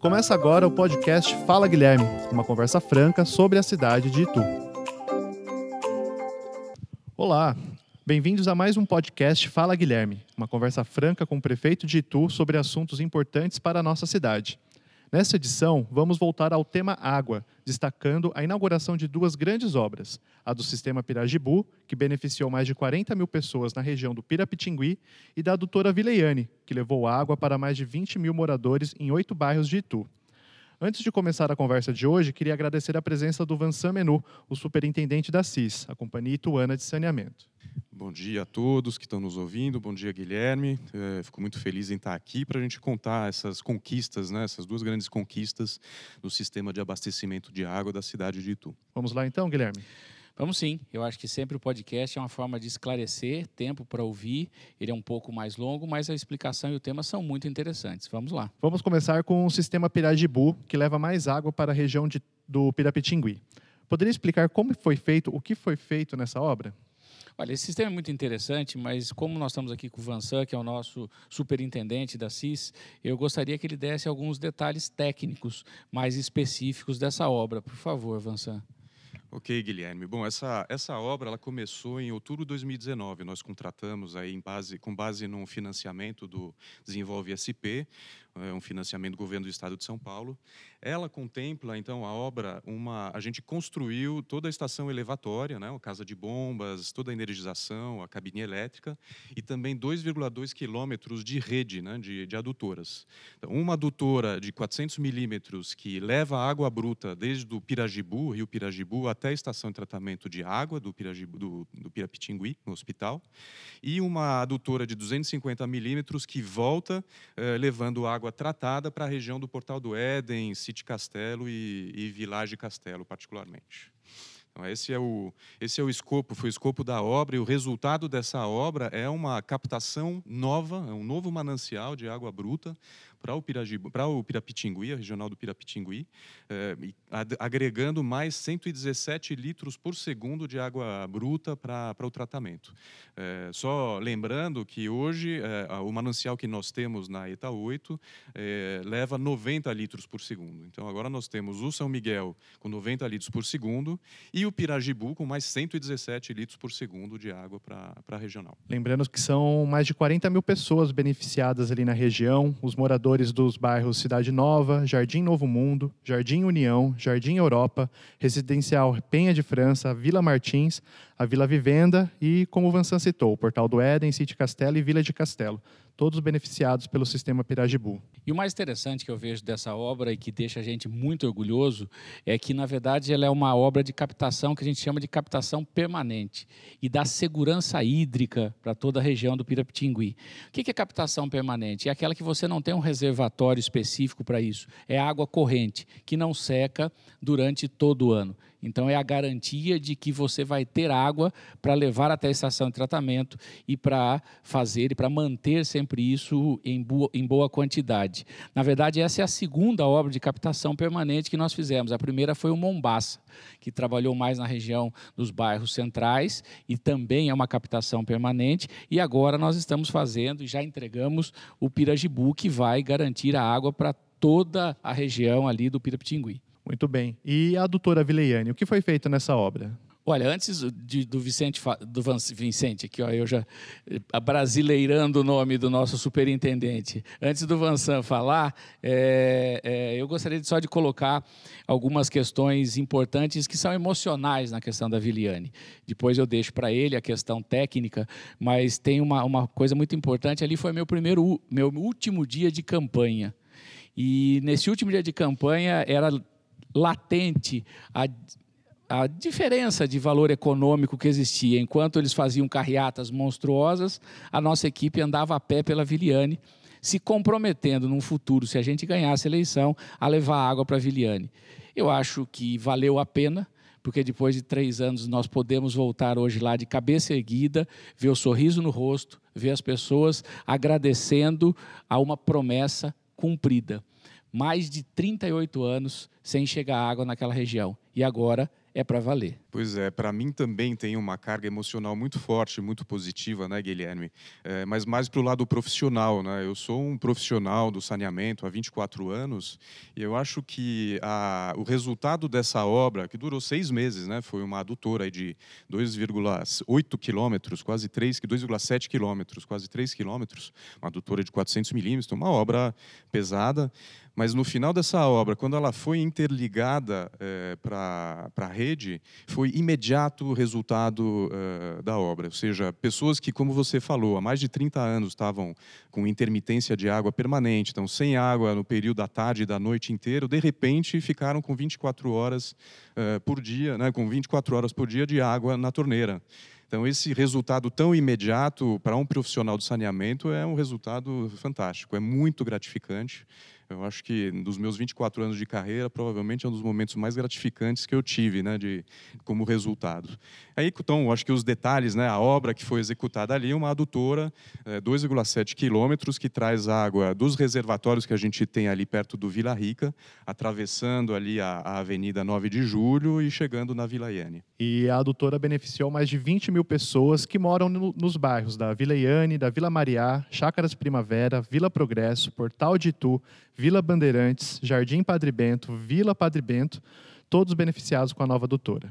Começa agora o podcast Fala Guilherme, uma conversa franca sobre a cidade de Itu. Olá, bem-vindos a mais um podcast Fala Guilherme, uma conversa franca com o prefeito de Itu sobre assuntos importantes para a nossa cidade. Nesta edição, vamos voltar ao tema água, destacando a inauguração de duas grandes obras: a do Sistema Pirajibu, que beneficiou mais de 40 mil pessoas na região do Pirapitingui, e da adutora Vileiane, que levou água para mais de 20 mil moradores em oito bairros de Itu. Antes de começar a conversa de hoje, queria agradecer a presença do Vansan Menu, o superintendente da CIS, a Companhia Ituana de Saneamento. Bom dia a todos que estão nos ouvindo. Bom dia, Guilherme. É, fico muito feliz em estar aqui para a gente contar essas conquistas, né, essas duas grandes conquistas no sistema de abastecimento de água da cidade de Itu. Vamos lá então, Guilherme? Vamos sim. Eu acho que sempre o podcast é uma forma de esclarecer, tempo para ouvir. Ele é um pouco mais longo, mas a explicação e o tema são muito interessantes. Vamos lá. Vamos começar com o sistema Pirajibu, que leva mais água para a região de, do Pirapitingui. Poderia explicar como foi feito, o que foi feito nessa obra? Olha, esse sistema é muito interessante, mas como nós estamos aqui com o Vansan, que é o nosso superintendente da CIS, eu gostaria que ele desse alguns detalhes técnicos mais específicos dessa obra. Por favor, Vansan. Ok, Guilherme. Bom, essa, essa obra ela começou em outubro de 2019. Nós contratamos aí em base, com base num financiamento do Desenvolve SP, é um financiamento do governo do estado de São Paulo. Ela contempla, então, a obra, uma, a gente construiu toda a estação elevatória, né, a casa de bombas, toda a energização, a cabine elétrica, e também 2,2 quilômetros de rede né, de, de adutoras. Então, uma adutora de 400 milímetros que leva água bruta desde o Pirajibu, Rio Pirajibu, até a estação de tratamento de água do, Pirajibu, do, do Pirapitingui, no hospital, e uma adutora de 250 milímetros que volta eh, levando água água tratada para a região do Portal do Éden, City Castelo e, e Village Castelo, particularmente. Então, esse é, o, esse é o escopo, foi o escopo da obra, e o resultado dessa obra é uma captação nova, é um novo manancial de água bruta, para o, para o Pirapitingui, a regional do Pirapitingui, eh, agregando mais 117 litros por segundo de água bruta para, o tratamento. Eh, só lembrando que hoje eh, o manancial que nós temos na ETA 8 leva 90 litros por segundo. Então agora nós temos o São Miguel com 90 litros por segundo e o Pirajibu com mais 117 litros por segundo de água para a regional. Lembrando que são mais de 40 mil pessoas beneficiadas ali na região, os moradores moradores dos bairros Cidade Nova, Jardim Novo Mundo, Jardim União, Jardim Europa, Residencial Penha de França, Vila Martins, a Vila Vivenda e, como o Vansan citou, o Portal do Éden, City Castelo e Vila de Castelo todos beneficiados pelo sistema Pirajibu. E o mais interessante que eu vejo dessa obra e que deixa a gente muito orgulhoso é que, na verdade, ela é uma obra de captação que a gente chama de captação permanente e dá segurança hídrica para toda a região do Pirapitingui. O que é captação permanente? É aquela que você não tem um reservatório específico para isso. É água corrente, que não seca durante todo o ano. Então, é a garantia de que você vai ter água para levar até a estação de tratamento e para fazer e para manter sempre isso em boa, em boa quantidade. Na verdade, essa é a segunda obra de captação permanente que nós fizemos. A primeira foi o Mombaça, que trabalhou mais na região dos bairros centrais e também é uma captação permanente. E agora nós estamos fazendo e já entregamos o Pirajibu, que vai garantir a água para toda a região ali do Pirapitingui. Muito bem. E a doutora Vileiane, o que foi feito nessa obra? Olha, antes de, do Vicente, do Vicente, aqui ó, eu já brasileirando o nome do nosso superintendente. Antes do Vansan falar, é, é, eu gostaria só de colocar algumas questões importantes que são emocionais na questão da Viliane. Depois eu deixo para ele a questão técnica, mas tem uma, uma coisa muito importante. Ali foi meu primeiro, meu último dia de campanha. E nesse último dia de campanha era latente a, a diferença de valor econômico que existia. Enquanto eles faziam carreatas monstruosas, a nossa equipe andava a pé pela Viliane, se comprometendo num futuro, se a gente ganhasse a eleição, a levar água para a Viliane. Eu acho que valeu a pena, porque depois de três anos nós podemos voltar hoje lá de cabeça erguida, ver o sorriso no rosto, ver as pessoas agradecendo a uma promessa cumprida mais de 38 anos sem chegar água naquela região. E agora é para valer. Pois é, para mim também tem uma carga emocional muito forte, muito positiva, né, Guilherme? É, mas mais para o lado profissional, né? Eu sou um profissional do saneamento há 24 anos e eu acho que a, o resultado dessa obra, que durou seis meses, né? Foi uma adutora de 2,8 quilômetros, quase 3, 2,7 quilômetros, quase 3 quilômetros, uma adutora de 400 milímetros, uma obra pesada, mas no final dessa obra, quando ela foi interligada é, para a rede, foi imediato o resultado é, da obra. Ou seja, pessoas que, como você falou, há mais de 30 anos estavam com intermitência de água permanente, então sem água no período da tarde e da noite inteiro, de repente ficaram com 24 horas é, por dia, né, com 24 horas por dia de água na torneira. Então, esse resultado tão imediato para um profissional do saneamento é um resultado fantástico, é muito gratificante. Eu acho que dos meus 24 anos de carreira, provavelmente é um dos momentos mais gratificantes que eu tive, né, de como resultado. Aí, então, acho que os detalhes, né, a obra que foi executada ali, uma adutora, é, 2,7 quilômetros, que traz água dos reservatórios que a gente tem ali perto do Vila Rica, atravessando ali a, a Avenida 9 de Julho e chegando na Vila Iane. E a adutora beneficiou mais de 20 mil pessoas que moram no, nos bairros da Vila Iane, da Vila Mariá, Chácaras Primavera, Vila Progresso, Portal de Itu, Vila Bandeirantes, Jardim Padre Bento, Vila Padre Bento, todos beneficiados com a nova doutora.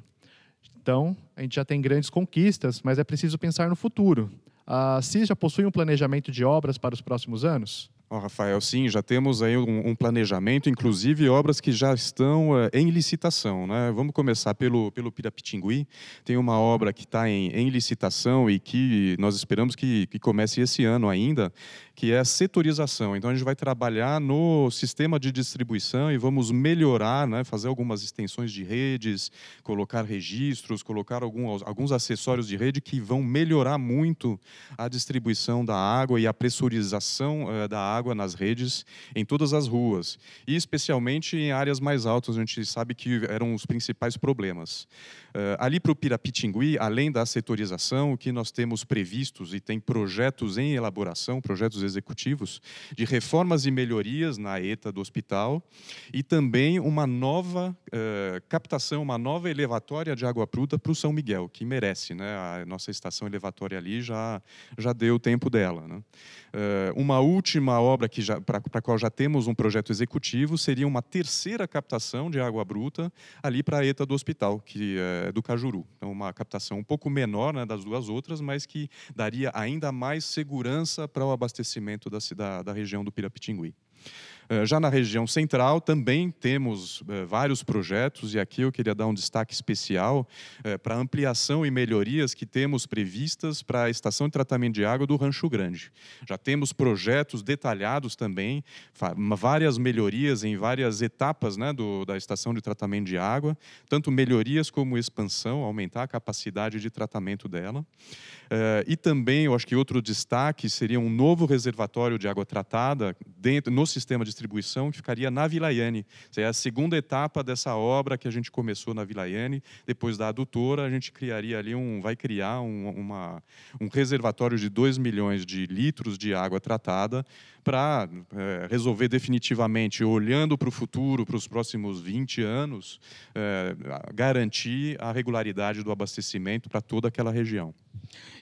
Então, a gente já tem grandes conquistas, mas é preciso pensar no futuro. A CIS já possui um planejamento de obras para os próximos anos? Oh, Rafael, sim, já temos aí um, um, planejamento, inclusive obras que já estão uh, em licitação. Né? Vamos começar pelo, pelo Pirapitingui. Tem uma obra que está em, em, licitação e que nós esperamos que, que comece esse ano ainda, que é a setorização. Então, a gente vai trabalhar no sistema de distribuição e vamos melhorar, né? fazer algumas extensões de redes, colocar registros, colocar alguns, alguns acessórios de rede que vão melhorar muito a distribuição da água e a pressurização uh, da água água nas redes em todas as ruas e especialmente em áreas mais altas, a gente sabe que eram os principais problemas. Uh, ali para o Pirapitingui, além da setorização, o que nós temos previstos e tem projetos em elaboração, projetos executivos, de reformas e melhorias na ETA do hospital e também uma nova uh, captação, uma nova elevatória de água bruta para o São Miguel, que merece. Né? A nossa estação elevatória ali já, já deu o tempo dela. Né? Uh, uma última obra para a qual já temos um projeto executivo seria uma terceira captação de água bruta ali para a ETA do hospital, que é eh, do Cajuru. Então, uma captação um pouco menor né, das duas outras, mas que daria ainda mais segurança para o abastecimento da, da, da região do Pirapitingui. Eh, já na região central também temos eh, vários projetos, e aqui eu queria dar um destaque especial eh, para ampliação e melhorias que temos previstas para a estação de tratamento de água do Rancho Grande. Já temos projetos detalhados também, várias melhorias em várias etapas né, do, da estação de tratamento de água, tanto melhorias como expansão, aumentar a capacidade de tratamento dela. e também, eu acho que outro destaque seria um novo reservatório de água tratada dentro, no sistema de distribuição que ficaria na Vilaiane. Essa é a segunda etapa dessa obra que a gente começou na Vilaiane. Depois da adutora, a gente criaria ali um, vai criar um, uma, um reservatório de 2 milhões de litros de água tratada para é, resolver definitivamente, olhando para o futuro, para os próximos 20 anos, é, garantir a regularidade do abastecimento para toda aquela região.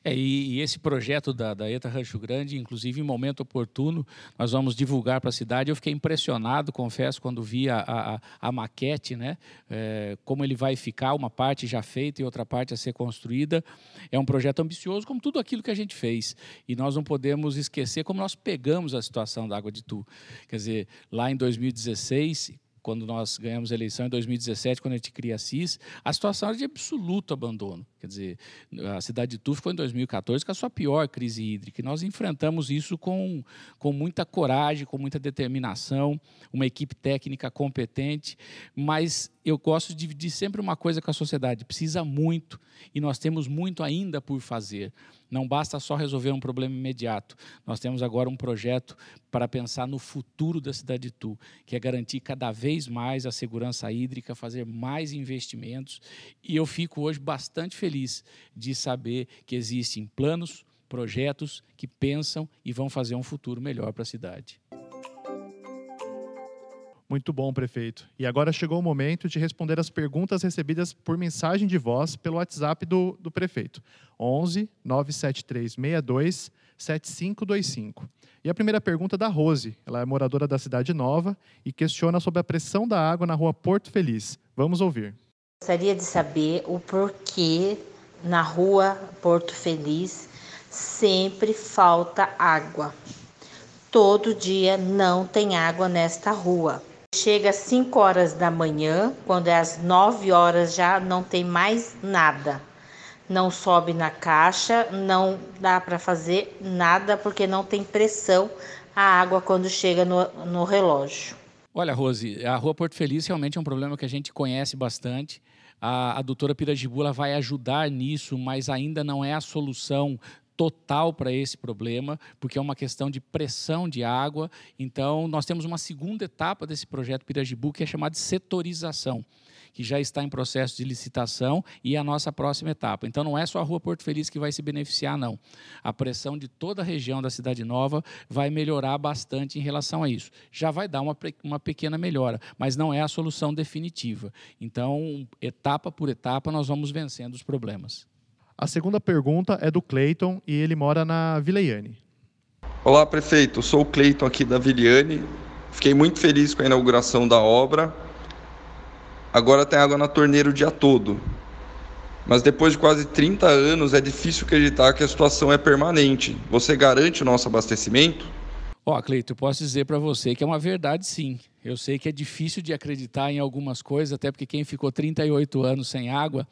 É, e, e, esse projeto da, da ETA Rancho Grande, inclusive em momento oportuno, nós vamos divulgar para a cidade. Eu fiquei impressionado, confesso, quando vi a, a, a maquete, né? É, como ele vai ficar, uma parte já feita e outra parte a ser construída. É um projeto ambicioso, como tudo aquilo que a gente fez. E nós não podemos esquecer como nós pegamos a situação da Água de Tu. Quer dizer, lá em 2016, quando nós ganhamos a eleição em 2017, quando a gente cria a CIS, a situação era de absoluto abandono. Quer dizer, a cidade de Tufo foi em 2014 com a sua pior crise hídrica. E nós enfrentamos isso com, com muita coragem, com muita determinação, uma equipe técnica competente, mas eu gosto de dividir sempre uma coisa com a sociedade: precisa muito e nós temos muito ainda por fazer. Não basta só resolver um problema imediato. Nós temos agora um projeto para pensar no futuro da cidade de Tu, que é garantir cada vez mais a segurança hídrica, fazer mais investimentos. E eu fico hoje bastante feliz de saber que existem planos, projetos que pensam e vão fazer um futuro melhor para a cidade. Muito bom, prefeito. E agora chegou o momento de responder as perguntas recebidas por mensagem de voz pelo WhatsApp do, do prefeito. 11 973 62 7525. E a primeira pergunta é da Rose. Ela é moradora da Cidade Nova e questiona sobre a pressão da água na rua Porto Feliz. Vamos ouvir. Gostaria de saber o porquê na rua Porto Feliz sempre falta água. Todo dia não tem água nesta rua. Chega às 5 horas da manhã, quando é às 9 horas já não tem mais nada. Não sobe na caixa, não dá para fazer nada porque não tem pressão a água quando chega no, no relógio. Olha, Rose, a Rua Porto Feliz realmente é um problema que a gente conhece bastante. A, a doutora Pirajibula vai ajudar nisso, mas ainda não é a solução total para esse problema, porque é uma questão de pressão de água. Então, nós temos uma segunda etapa desse projeto Pirajibu, que é chamada de setorização que já está em processo de licitação e é a nossa próxima etapa. Então não é só a Rua Porto Feliz que vai se beneficiar, não. A pressão de toda a região da Cidade Nova vai melhorar bastante em relação a isso. Já vai dar uma, uma pequena melhora, mas não é a solução definitiva. Então, etapa por etapa, nós vamos vencendo os problemas. A segunda pergunta é do Cleiton e ele mora na Vileiane. Olá, prefeito. Sou o Cleiton aqui da Vileiane. Fiquei muito feliz com a inauguração da obra agora tem água na torneira o dia todo. Mas depois de quase 30 anos é difícil acreditar que a situação é permanente. Você garante o nosso abastecimento? Ó, oh, Cleito, eu posso dizer para você que é uma verdade sim. Eu sei que é difícil de acreditar em algumas coisas, até porque quem ficou 38 anos sem água,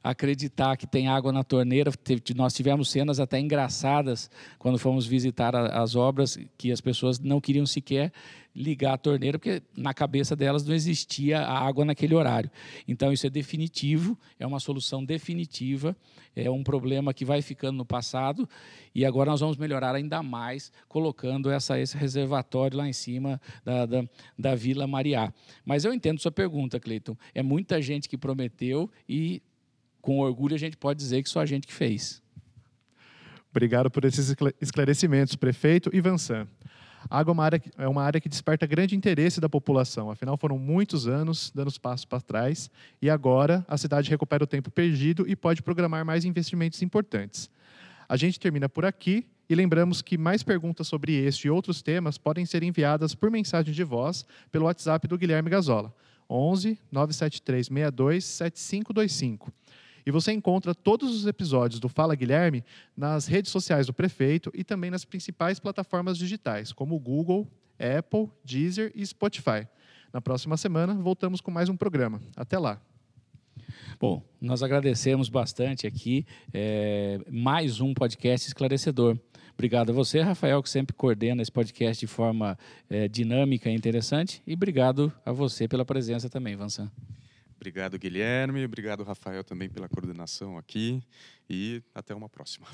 acreditar que tem água na torneira, nós tivemos cenas até engraçadas quando fomos visitar as obras, que as pessoas não queriam sequer ligar a torneira, porque na cabeça delas não existia água naquele horário. Então, isso é definitivo, é uma solução definitiva, é um problema que vai ficando no passado, e agora nós vamos melhorar ainda mais, colocando essa, esse reservatório lá em cima da, da, da Vila Mariá. Mas eu entendo sua pergunta, Cleiton. É muita gente que prometeu e, com orgulho, a gente pode dizer que só a gente que fez. Obrigado por esses esclarecimentos, prefeito Ivansan. A água é uma, área, é uma área que desperta grande interesse da população, afinal foram muitos anos dando passos para trás e agora a cidade recupera o tempo perdido e pode programar mais investimentos importantes. A gente termina por aqui e lembramos que mais perguntas sobre este e outros temas podem ser enviadas por mensagem de voz pelo WhatsApp do Guilherme Gazola, 11 973 62 7525. E você encontra todos os episódios do Fala Guilherme nas redes sociais do prefeito e também nas principais plataformas digitais, como Google, Apple, Deezer e Spotify. Na próxima semana, voltamos com mais um programa. Até lá! Bom, nós agradecemos bastante aqui é, mais um podcast esclarecedor. Obrigado a você, Rafael, que sempre coordena esse podcast de forma é, dinâmica e interessante. E obrigado a você pela presença também, Vansan. Obrigado, Guilherme. Obrigado, Rafael, também pela coordenação aqui. E até uma próxima.